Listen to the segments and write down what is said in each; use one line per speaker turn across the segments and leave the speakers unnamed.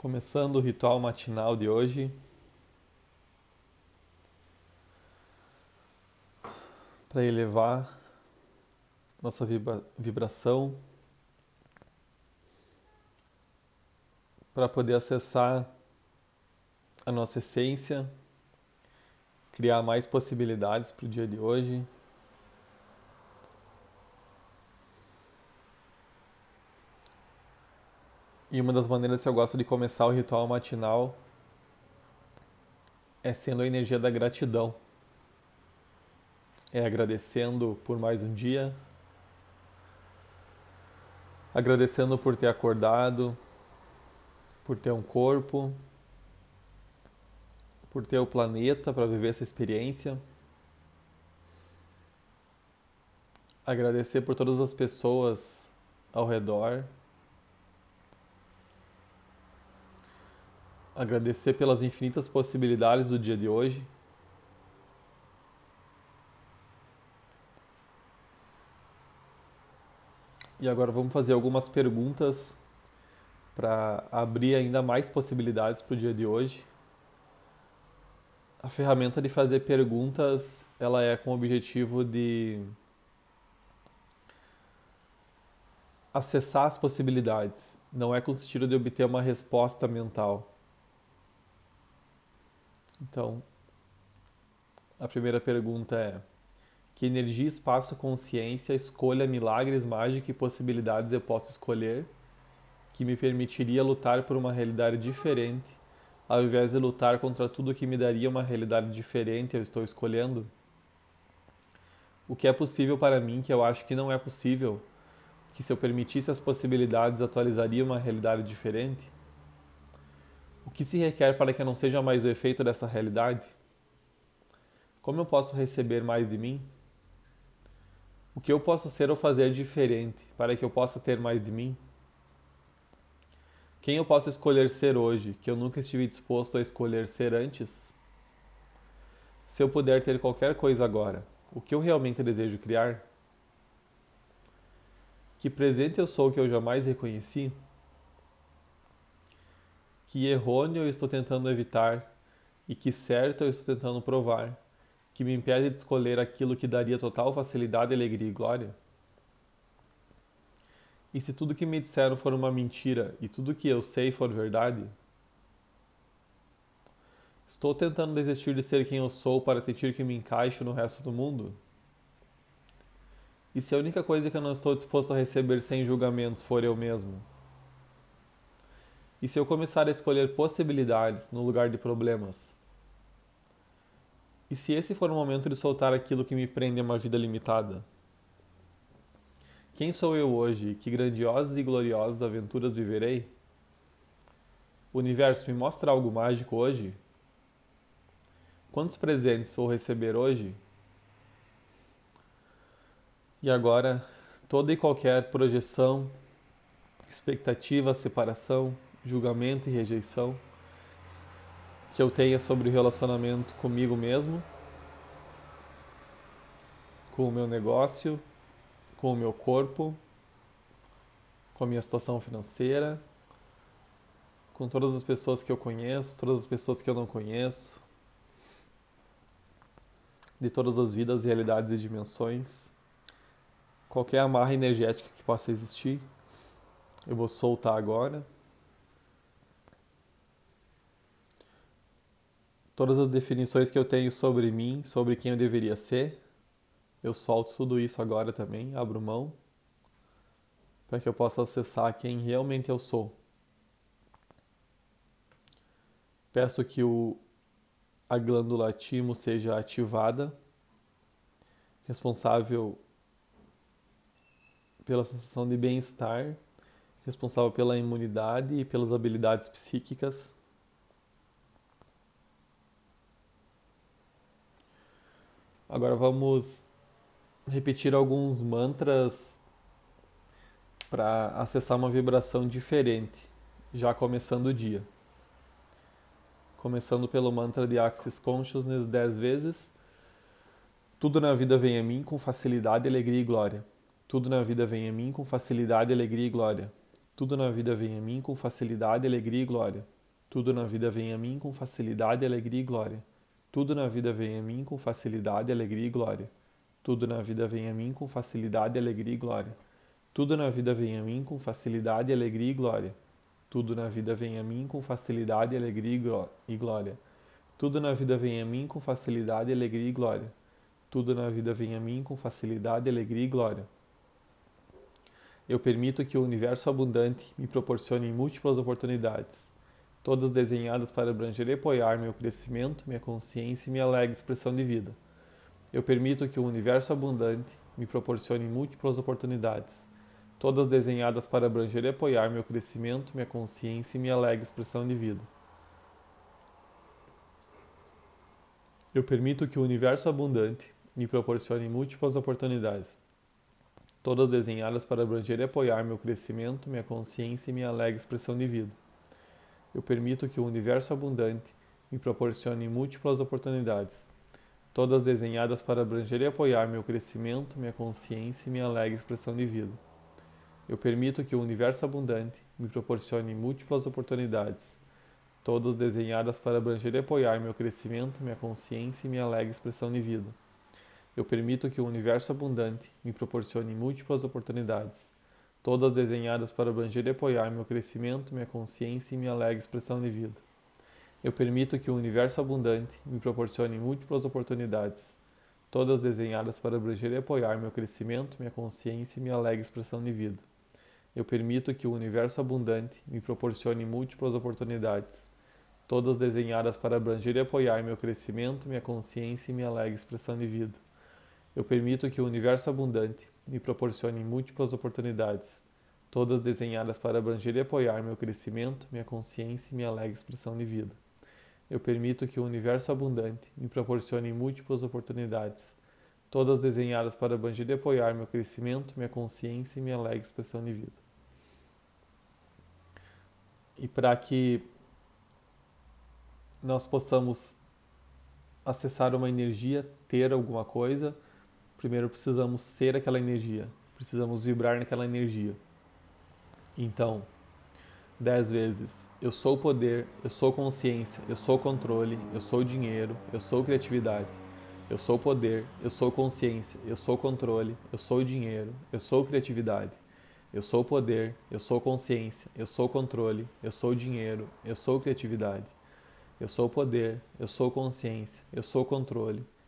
Começando o ritual matinal de hoje. Para elevar nossa vibra vibração, para poder acessar a nossa essência, criar mais possibilidades para o dia de hoje. E uma das maneiras que eu gosto de começar o ritual matinal é sendo a energia da gratidão. É agradecendo por mais um dia, agradecendo por ter acordado, por ter um corpo, por ter o planeta para viver essa experiência. Agradecer por todas as pessoas ao redor. Agradecer pelas infinitas possibilidades do dia de hoje. E agora vamos fazer algumas perguntas para abrir ainda mais possibilidades para o dia de hoje. A ferramenta de fazer perguntas, ela é com o objetivo de acessar as possibilidades, não é com o sentido de obter uma resposta mental. Então, a primeira pergunta é: que energia, espaço, consciência, escolha, milagres, mágica e possibilidades eu posso escolher que me permitiria lutar por uma realidade diferente, ao invés de lutar contra tudo que me daria uma realidade diferente eu estou escolhendo? O que é possível para mim que eu acho que não é possível, que se eu permitisse as possibilidades atualizaria uma realidade diferente? O que se requer para que eu não seja mais o efeito dessa realidade? Como eu posso receber mais de mim? O que eu posso ser ou fazer diferente para que eu possa ter mais de mim? Quem eu posso escolher ser hoje que eu nunca estive disposto a escolher ser antes? Se eu puder ter qualquer coisa agora, o que eu realmente desejo criar? Que presente eu sou que eu jamais reconheci? Que errôneo eu estou tentando evitar e que certo eu estou tentando provar, que me impede de escolher aquilo que daria total facilidade, alegria e glória? E se tudo que me disseram for uma mentira e tudo que eu sei for verdade? Estou tentando desistir de ser quem eu sou para sentir que me encaixo no resto do mundo? E se a única coisa que eu não estou disposto a receber sem julgamentos for eu mesmo? E se eu começar a escolher possibilidades no lugar de problemas? E se esse for o momento de soltar aquilo que me prende a uma vida limitada? Quem sou eu hoje? Que grandiosas e gloriosas aventuras viverei? O universo me mostra algo mágico hoje? Quantos presentes vou receber hoje? E agora, toda e qualquer projeção, expectativa, separação, julgamento e rejeição que eu tenha sobre o relacionamento comigo mesmo, com o meu negócio, com o meu corpo, com a minha situação financeira, com todas as pessoas que eu conheço, todas as pessoas que eu não conheço, de todas as vidas, realidades e dimensões, qualquer amarra energética que possa existir, eu vou soltar agora. Todas as definições que eu tenho sobre mim, sobre quem eu deveria ser, eu solto tudo isso agora também, abro mão, para que eu possa acessar quem realmente eu sou. Peço que o, a glândula timo seja ativada, responsável pela sensação de bem-estar, responsável pela imunidade e pelas habilidades psíquicas Agora vamos repetir alguns mantras para acessar uma vibração diferente, já começando o dia. Começando pelo mantra de Axis Consciousness 10 vezes. Tudo na vida vem a mim com facilidade, alegria e glória. Tudo na vida vem a mim com facilidade, alegria e glória. Tudo na vida vem a mim com facilidade, alegria e glória. Tudo na vida vem a mim com facilidade, alegria e glória. Tudo na vida vem a mim com facilidade, alegria e glória. Tudo na vida vem a mim com facilidade, alegria e glória. Tudo na vida vem a mim com facilidade, alegria e glória. Tudo na vida vem a mim com facilidade, alegria e glória. Tudo na vida vem a mim com facilidade, alegria e glória. Tudo na vida vem a mim com facilidade, alegria e glória. Eu permito que o universo abundante me proporcione múltiplas oportunidades, todas desenhadas para abranger e apoiar meu crescimento, minha consciência e minha alegre expressão de vida. Eu permito que o universo abundante me proporcione múltiplas oportunidades, todas desenhadas para abranger e apoiar meu crescimento, minha consciência e minha alegre expressão de vida. Eu permito que o universo abundante me proporcione múltiplas oportunidades, todas desenhadas para abranger e apoiar meu crescimento, minha consciência e minha alegre expressão de vida. Eu permito que o universo abundante me proporcione múltiplas oportunidades, todas desenhadas para abranger e apoiar meu crescimento, minha consciência e minha alegre expressão de vida. Eu permito que o universo abundante me proporcione múltiplas oportunidades, todas desenhadas para abranger e apoiar meu crescimento, minha consciência e minha alegre expressão de vida. Eu permito que o universo abundante me proporcione múltiplas oportunidades, todas desenhadas para abranger e apoiar meu crescimento, minha consciência e minha alegre expressão de vida. Eu permito que o universo abundante me proporcione múltiplas oportunidades, todas desenhadas para abranger e apoiar meu crescimento, minha consciência e minha alegre expressão de vida. Eu permito que o universo abundante me proporcione múltiplas oportunidades, todas desenhadas para abranger e apoiar meu crescimento, minha consciência e minha alegre expressão de vida. Eu permito que o universo abundante me proporcione múltiplas oportunidades, todas desenhadas para abranger e apoiar meu crescimento, minha consciência e minha alegre expressão de vida. Eu permito que o universo abundante me proporcione múltiplas oportunidades, todas desenhadas para abranger e apoiar meu crescimento, minha consciência e minha alegre expressão de vida. E para que nós possamos acessar uma energia, ter alguma coisa, primeiro precisamos ser aquela energia, precisamos vibrar naquela energia. Então, dez vezes, eu sou poder, eu sou consciência, eu sou controle, eu sou dinheiro, eu sou criatividade. Eu sou poder, eu sou consciência, eu sou controle, eu sou dinheiro, eu sou criatividade. Eu sou poder, eu sou consciência, eu sou controle, eu sou dinheiro, eu sou criatividade. Eu sou poder, eu sou consciência, eu sou controle,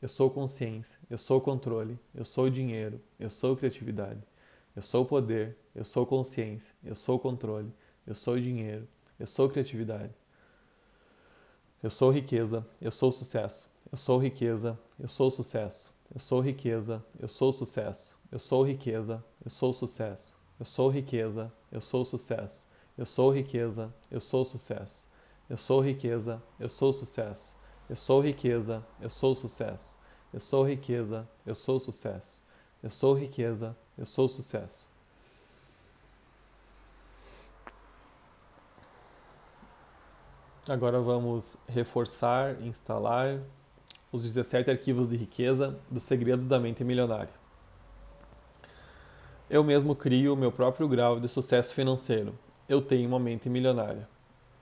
eu sou consciência, eu sou controle, eu sou dinheiro, eu sou criatividade. Eu sou poder, eu sou consciência, eu sou controle, eu sou dinheiro, eu sou criatividade. Eu sou riqueza, eu sou sucesso. Eu sou riqueza, eu sou sucesso. Eu sou riqueza, eu sou sucesso. Eu sou riqueza, eu sou sucesso. Eu sou riqueza, eu sou sucesso. Eu sou riqueza, eu sou sucesso. Eu sou riqueza, eu sou sucesso. Eu sou riqueza, eu sou sucesso. Eu sou riqueza, eu sou sucesso. Eu sou riqueza, eu sou sucesso. Agora vamos reforçar, instalar os 17 arquivos de riqueza dos segredos da mente milionária. Eu mesmo crio o meu próprio grau de sucesso financeiro. Eu tenho uma mente milionária.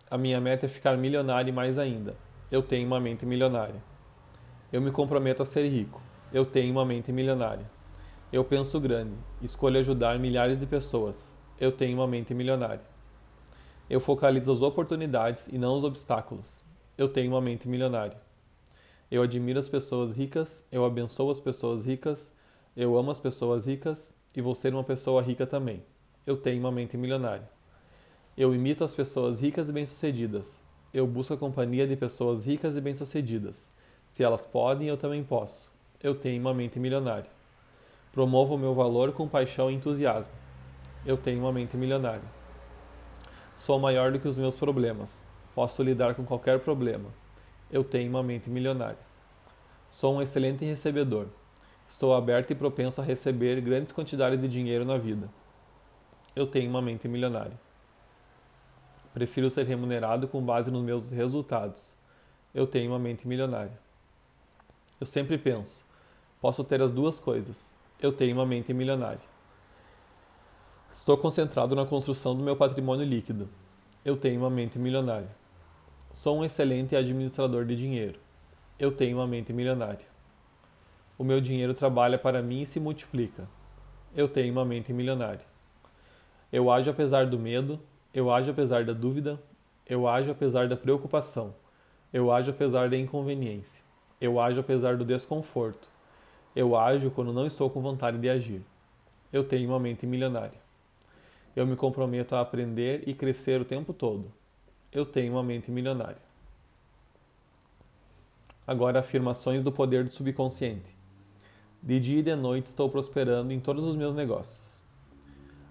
A minha meta é ficar milionário e mais ainda. Eu tenho uma mente milionária. Eu me comprometo a ser rico. Eu tenho uma mente milionária. Eu penso grande. Escolho ajudar milhares de pessoas. Eu tenho uma mente milionária. Eu focalizo as oportunidades e não os obstáculos. Eu tenho uma mente milionária. Eu admiro as pessoas ricas, eu abençoo as pessoas ricas, eu amo as pessoas ricas e vou ser uma pessoa rica também. Eu tenho uma mente milionária. Eu imito as pessoas ricas e bem-sucedidas. Eu busco a companhia de pessoas ricas e bem-sucedidas. Se elas podem, eu também posso. Eu tenho uma mente milionária. Promovo o meu valor com paixão e entusiasmo. Eu tenho uma mente milionária. Sou maior do que os meus problemas. Posso lidar com qualquer problema. Eu tenho uma mente milionária. Sou um excelente recebedor. Estou aberto e propenso a receber grandes quantidades de dinheiro na vida. Eu tenho uma mente milionária. Prefiro ser remunerado com base nos meus resultados. Eu tenho uma mente milionária. Eu sempre penso: posso ter as duas coisas. Eu tenho uma mente milionária. Estou concentrado na construção do meu patrimônio líquido. Eu tenho uma mente milionária. Sou um excelente administrador de dinheiro. Eu tenho uma mente milionária. O meu dinheiro trabalha para mim e se multiplica. Eu tenho uma mente milionária. Eu ajo apesar do medo, eu ajo apesar da dúvida, eu ajo apesar da preocupação, eu ajo apesar da inconveniência, eu ajo apesar do desconforto, eu ajo quando não estou com vontade de agir. Eu tenho uma mente milionária. Eu me comprometo a aprender e crescer o tempo todo. Eu tenho uma mente milionária. Agora, afirmações do poder do subconsciente. De dia e de noite estou prosperando em todos os meus negócios.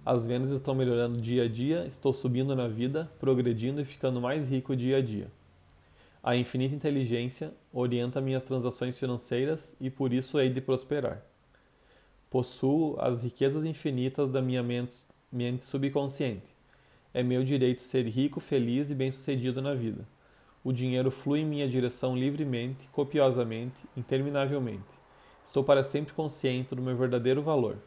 As vendas estão melhorando dia a dia, estou subindo na vida, progredindo e ficando mais rico dia a dia. A infinita inteligência orienta minhas transações financeiras e por isso hei de prosperar. Possuo as riquezas infinitas da minha mente mente subconsciente. É meu direito ser rico, feliz e bem-sucedido na vida. O dinheiro flui em minha direção livremente, copiosamente, interminavelmente. Estou para sempre consciente do meu verdadeiro valor.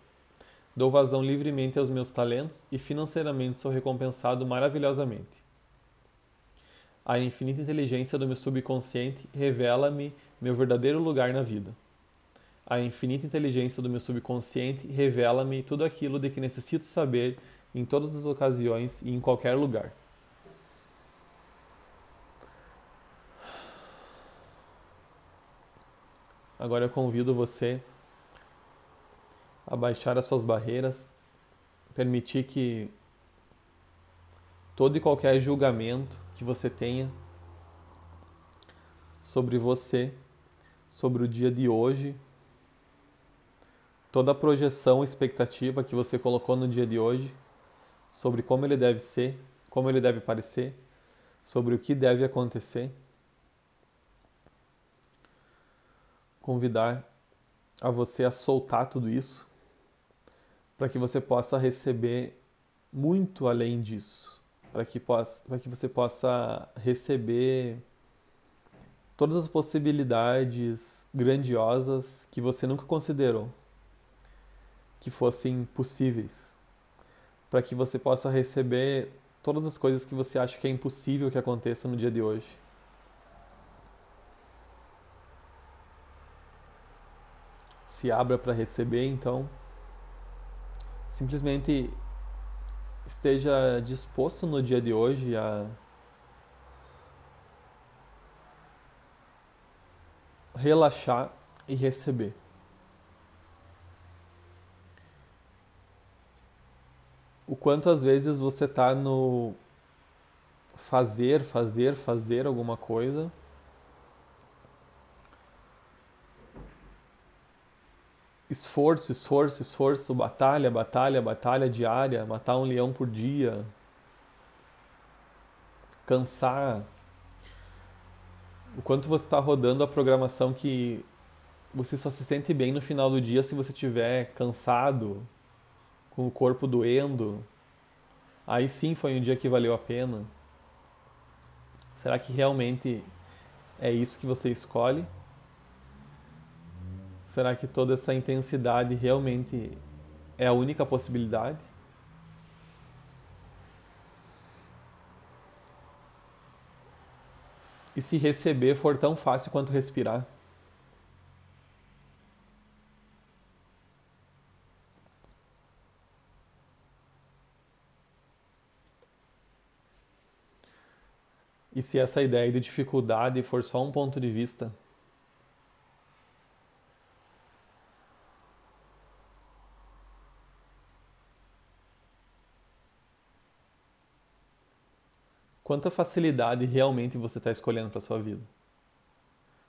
Dou vazão livremente aos meus talentos e financeiramente sou recompensado maravilhosamente. A infinita inteligência do meu subconsciente revela-me meu verdadeiro lugar na vida. A infinita inteligência do meu subconsciente revela-me tudo aquilo de que necessito saber em todas as ocasiões e em qualquer lugar. Agora eu convido você a baixar as suas barreiras, permitir que todo e qualquer julgamento que você tenha sobre você, sobre o dia de hoje, toda a projeção, expectativa que você colocou no dia de hoje sobre como ele deve ser, como ele deve parecer, sobre o que deve acontecer. Convidar a você a soltar tudo isso para que você possa receber muito além disso, para que, possa, que você possa receber todas as possibilidades grandiosas que você nunca considerou que fossem possíveis, para que você possa receber todas as coisas que você acha que é impossível que aconteça no dia de hoje. Se abra para receber, então simplesmente esteja disposto no dia de hoje a relaxar e receber. o quanto às vezes você está no fazer, fazer, fazer alguma coisa. Esforço, esforço, esforço, batalha, batalha, batalha diária, matar um leão por dia, cansar. O quanto você está rodando a programação que você só se sente bem no final do dia se você estiver cansado, com o corpo doendo, aí sim foi um dia que valeu a pena? Será que realmente é isso que você escolhe? Será que toda essa intensidade realmente é a única possibilidade? E se receber for tão fácil quanto respirar? E se essa ideia de dificuldade for só um ponto de vista, quanta facilidade realmente você está escolhendo para sua vida?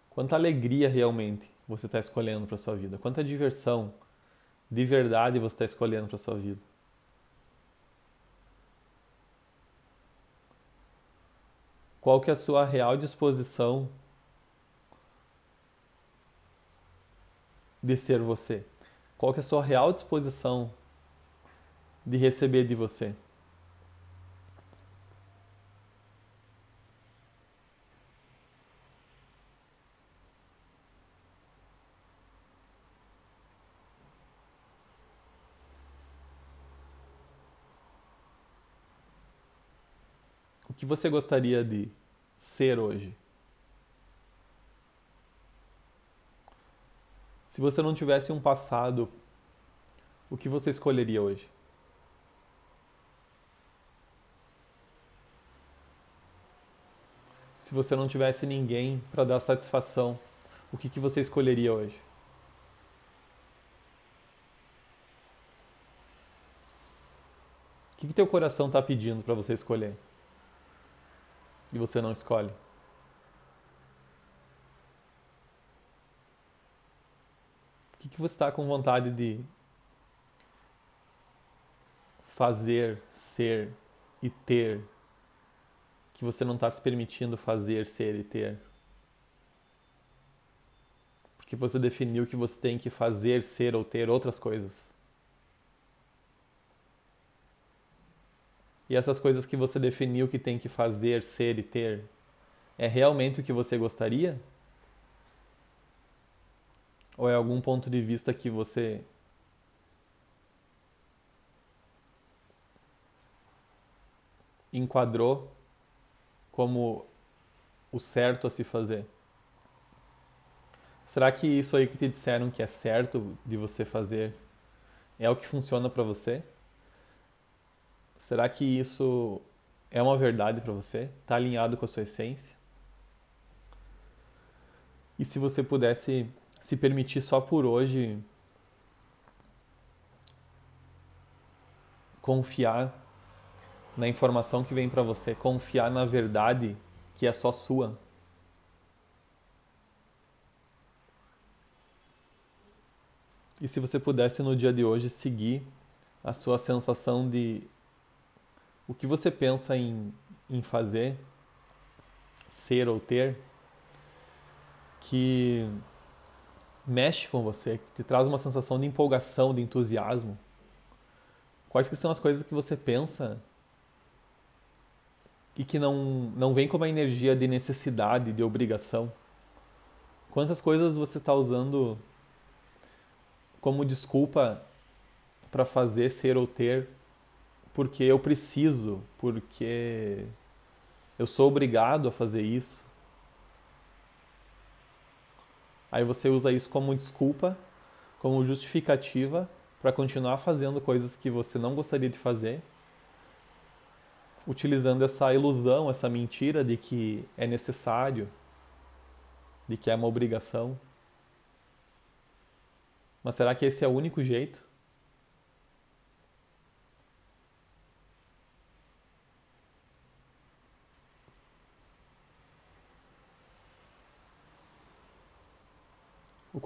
Quanta alegria realmente você está escolhendo para sua vida? Quanta diversão de verdade você está escolhendo para sua vida? qual que é a sua real disposição de ser você? Qual que é a sua real disposição de receber de você? O que você gostaria de ser hoje? Se você não tivesse um passado, o que você escolheria hoje? Se você não tivesse ninguém para dar satisfação, o que, que você escolheria hoje? O que, que teu coração está pedindo para você escolher? E você não escolhe? O que, que você está com vontade de fazer, ser e ter que você não está se permitindo fazer, ser e ter? Porque você definiu que você tem que fazer, ser ou ter outras coisas. E essas coisas que você definiu que tem que fazer, ser e ter, é realmente o que você gostaria? Ou é algum ponto de vista que você enquadrou como o certo a se fazer? Será que isso aí que te disseram que é certo de você fazer é o que funciona para você? Será que isso é uma verdade para você? Está alinhado com a sua essência? E se você pudesse se permitir só por hoje confiar na informação que vem para você, confiar na verdade que é só sua. E se você pudesse no dia de hoje seguir a sua sensação de o que você pensa em, em fazer, ser ou ter, que mexe com você, que te traz uma sensação de empolgação, de entusiasmo? Quais que são as coisas que você pensa e que não, não vem com uma energia de necessidade, de obrigação? Quantas coisas você está usando como desculpa para fazer, ser ou ter, porque eu preciso, porque eu sou obrigado a fazer isso? Aí você usa isso como desculpa, como justificativa para continuar fazendo coisas que você não gostaria de fazer, utilizando essa ilusão, essa mentira de que é necessário, de que é uma obrigação. Mas será que esse é o único jeito?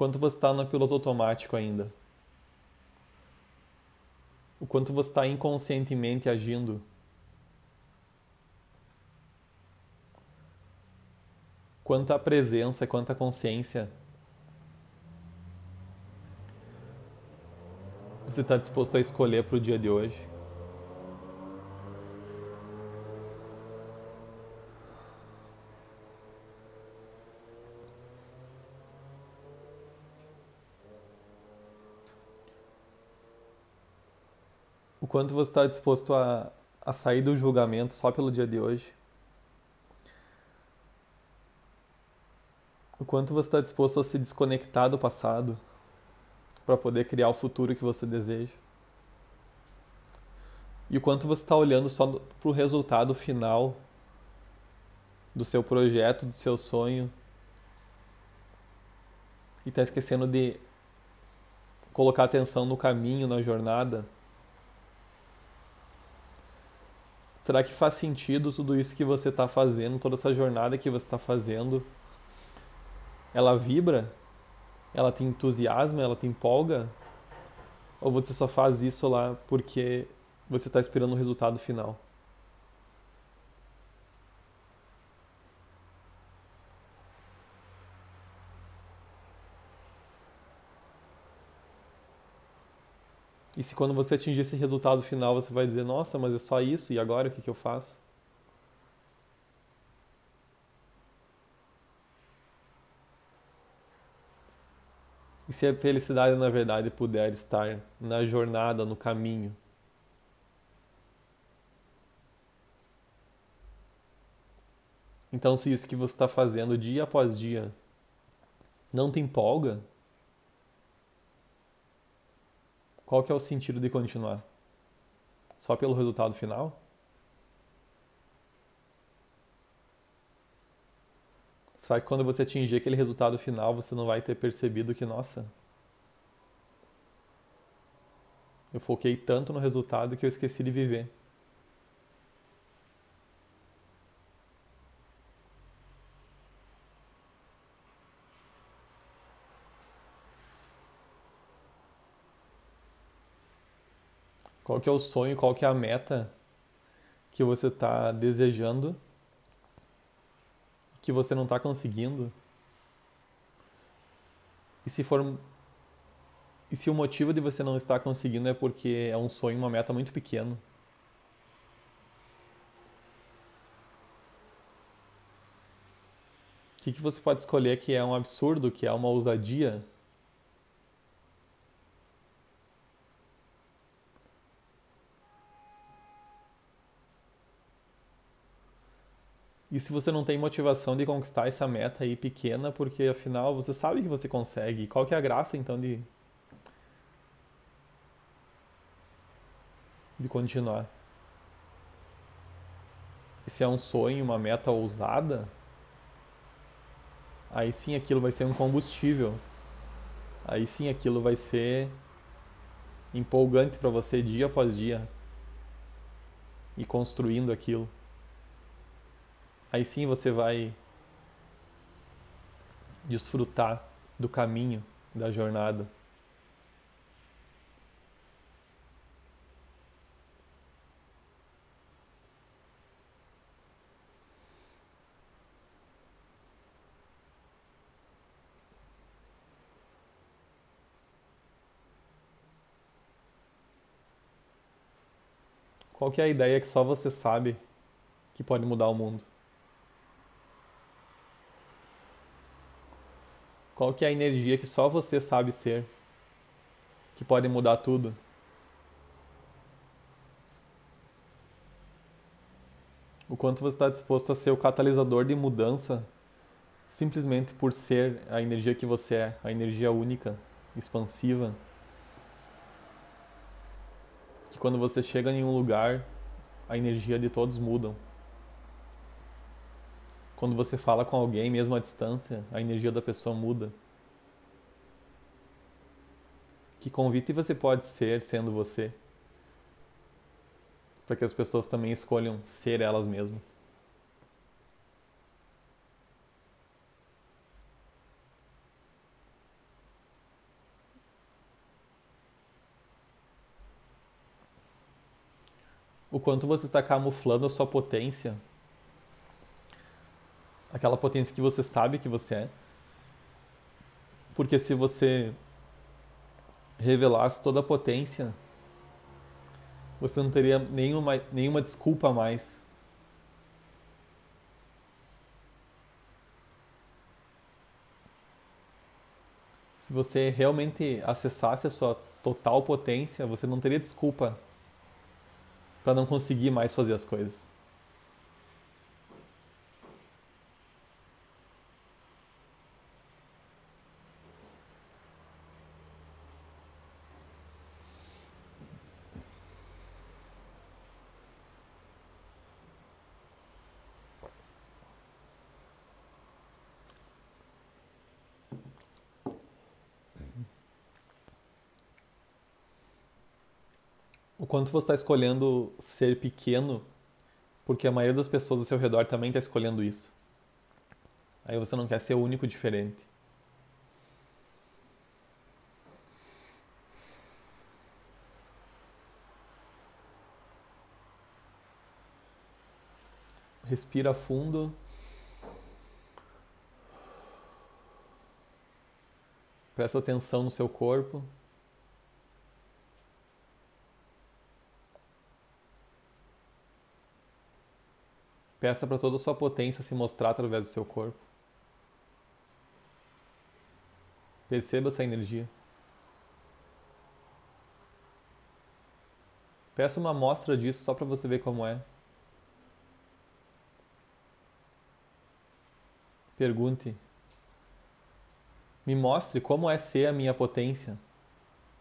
Quanto você está no piloto automático ainda. O quanto você está inconscientemente agindo. Quanta presença, quanta consciência você está disposto a escolher para o dia de hoje. O quanto você está disposto a, a sair do julgamento só pelo dia de hoje. O quanto você está disposto a se desconectar do passado para poder criar o futuro que você deseja. E o quanto você está olhando só para o resultado final do seu projeto, do seu sonho. E está esquecendo de colocar atenção no caminho, na jornada, Será que faz sentido tudo isso que você está fazendo, toda essa jornada que você está fazendo? Ela vibra? Ela te entusiasma? Ela te empolga? Ou você só faz isso lá porque você está esperando o resultado final? E se quando você atingir esse resultado final você vai dizer, nossa, mas é só isso, e agora o que, que eu faço? E se a felicidade na verdade puder estar na jornada, no caminho, Então, se isso que você está fazendo dia após dia não te empolga, qual que é o sentido de continuar? Só pelo resultado final? Será que quando você atingir aquele resultado final, você não vai ter percebido que, nossa, eu foquei tanto no resultado que eu esqueci de viver? Qual que é o sonho, qual que é a meta que você está desejando que você não está conseguindo? E se for e se o motivo de você não estar conseguindo é porque é um sonho, uma meta muito pequeno? O que, que você pode escolher que é um absurdo, que é uma ousadia? E se você não tem motivação de conquistar essa meta aí pequena, porque afinal você sabe que você consegue, qual que é a graça então de de continuar? E se é um sonho, uma meta ousada, aí sim aquilo vai ser um combustível. Aí sim aquilo vai ser empolgante para você dia após dia e construindo aquilo aí sim você vai desfrutar do caminho, da jornada. Qual que é a ideia que só você sabe que pode mudar o mundo? Qual que é a energia que só você sabe ser? Que pode mudar tudo? O quanto você está disposto a ser o catalisador de mudança simplesmente por ser a energia que você é, a energia única, expansiva. Que quando você chega em um lugar, a energia de todos mudam. Quando você fala com alguém, mesmo à distância, a energia da pessoa muda. Que convite você pode ser sendo você? Para que as pessoas também escolham ser elas mesmas. O quanto você está camuflando a sua potência aquela potência que você sabe que você é. Porque se você revelasse toda a potência, você não teria nenhuma, nenhuma desculpa mais. Se você realmente acessasse a sua total potência, você não teria desculpa para não conseguir mais fazer as coisas. O quanto você está escolhendo ser pequeno, porque a maioria das pessoas ao seu redor também está escolhendo isso. Aí você não quer ser o único diferente. Respira fundo. Presta atenção no seu corpo. Peça para toda a sua potência se mostrar através do seu corpo. Perceba essa energia. Peça uma amostra disso só para você ver como é. Pergunte. Me mostre como é ser a minha potência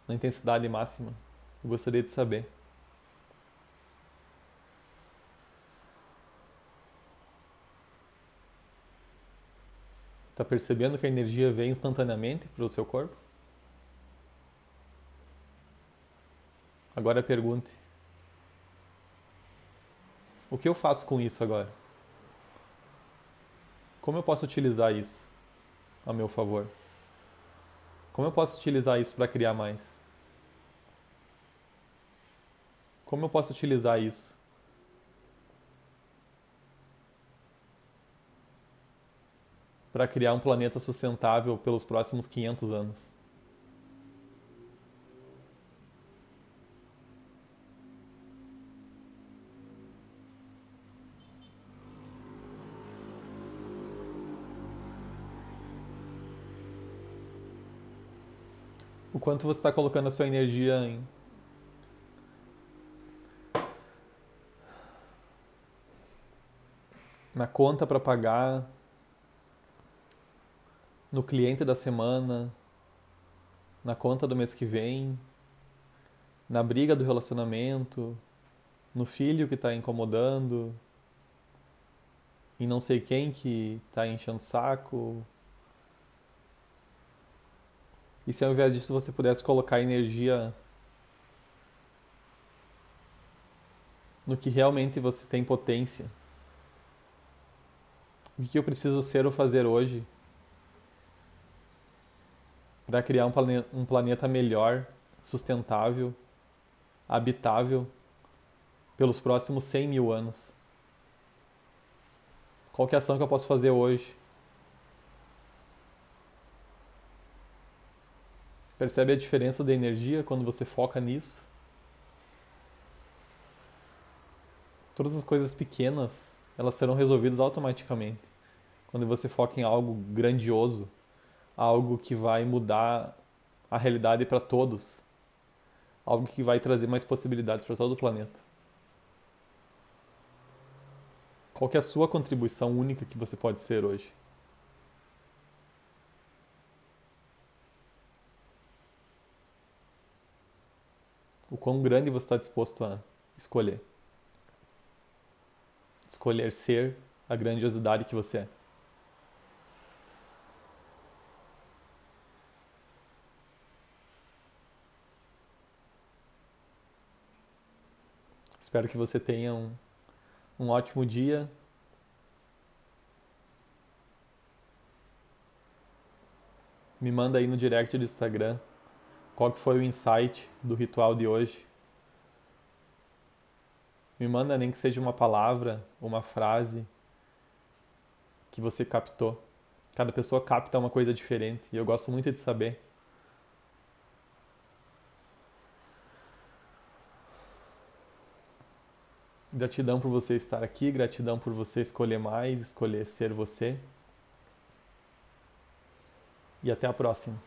na intensidade máxima. Eu gostaria de saber. Está percebendo que a energia vem instantaneamente para o seu corpo? Agora pergunte: O que eu faço com isso agora? Como eu posso utilizar isso a meu favor? Como eu posso utilizar isso para criar mais? Como eu posso utilizar isso para criar um planeta sustentável pelos próximos 500 anos? O quanto você está colocando a sua energia em na conta para pagar, no cliente da semana, na conta do mês que vem, na briga do relacionamento, no filho que está incomodando, em não sei quem que está enchendo saco. E se ao invés disso você pudesse colocar energia no que realmente você tem potência? O que eu preciso ser ou fazer hoje para criar um planeta, um planeta melhor, sustentável, habitável pelos próximos 100 mil anos? Qual é a ação que eu posso fazer hoje? Percebe a diferença da energia quando você foca nisso? Todas as coisas pequenas, elas serão resolvidas automaticamente. Quando você foca em algo grandioso, algo que vai mudar a realidade para todos, algo que vai trazer mais possibilidades para todo o planeta. Qual é a sua contribuição única que você pode ser hoje? O quão grande você está disposto a escolher? Escolher ser a grandiosidade que você é. Espero que você tenha um, um ótimo dia. Me manda aí no direct do Instagram qual que foi o insight do ritual de hoje. Me manda nem que seja uma palavra, uma frase que você captou. Cada pessoa capta uma coisa diferente e eu gosto muito de saber. Gratidão por você estar aqui, gratidão por você escolher mais, escolher ser você. E até a próxima.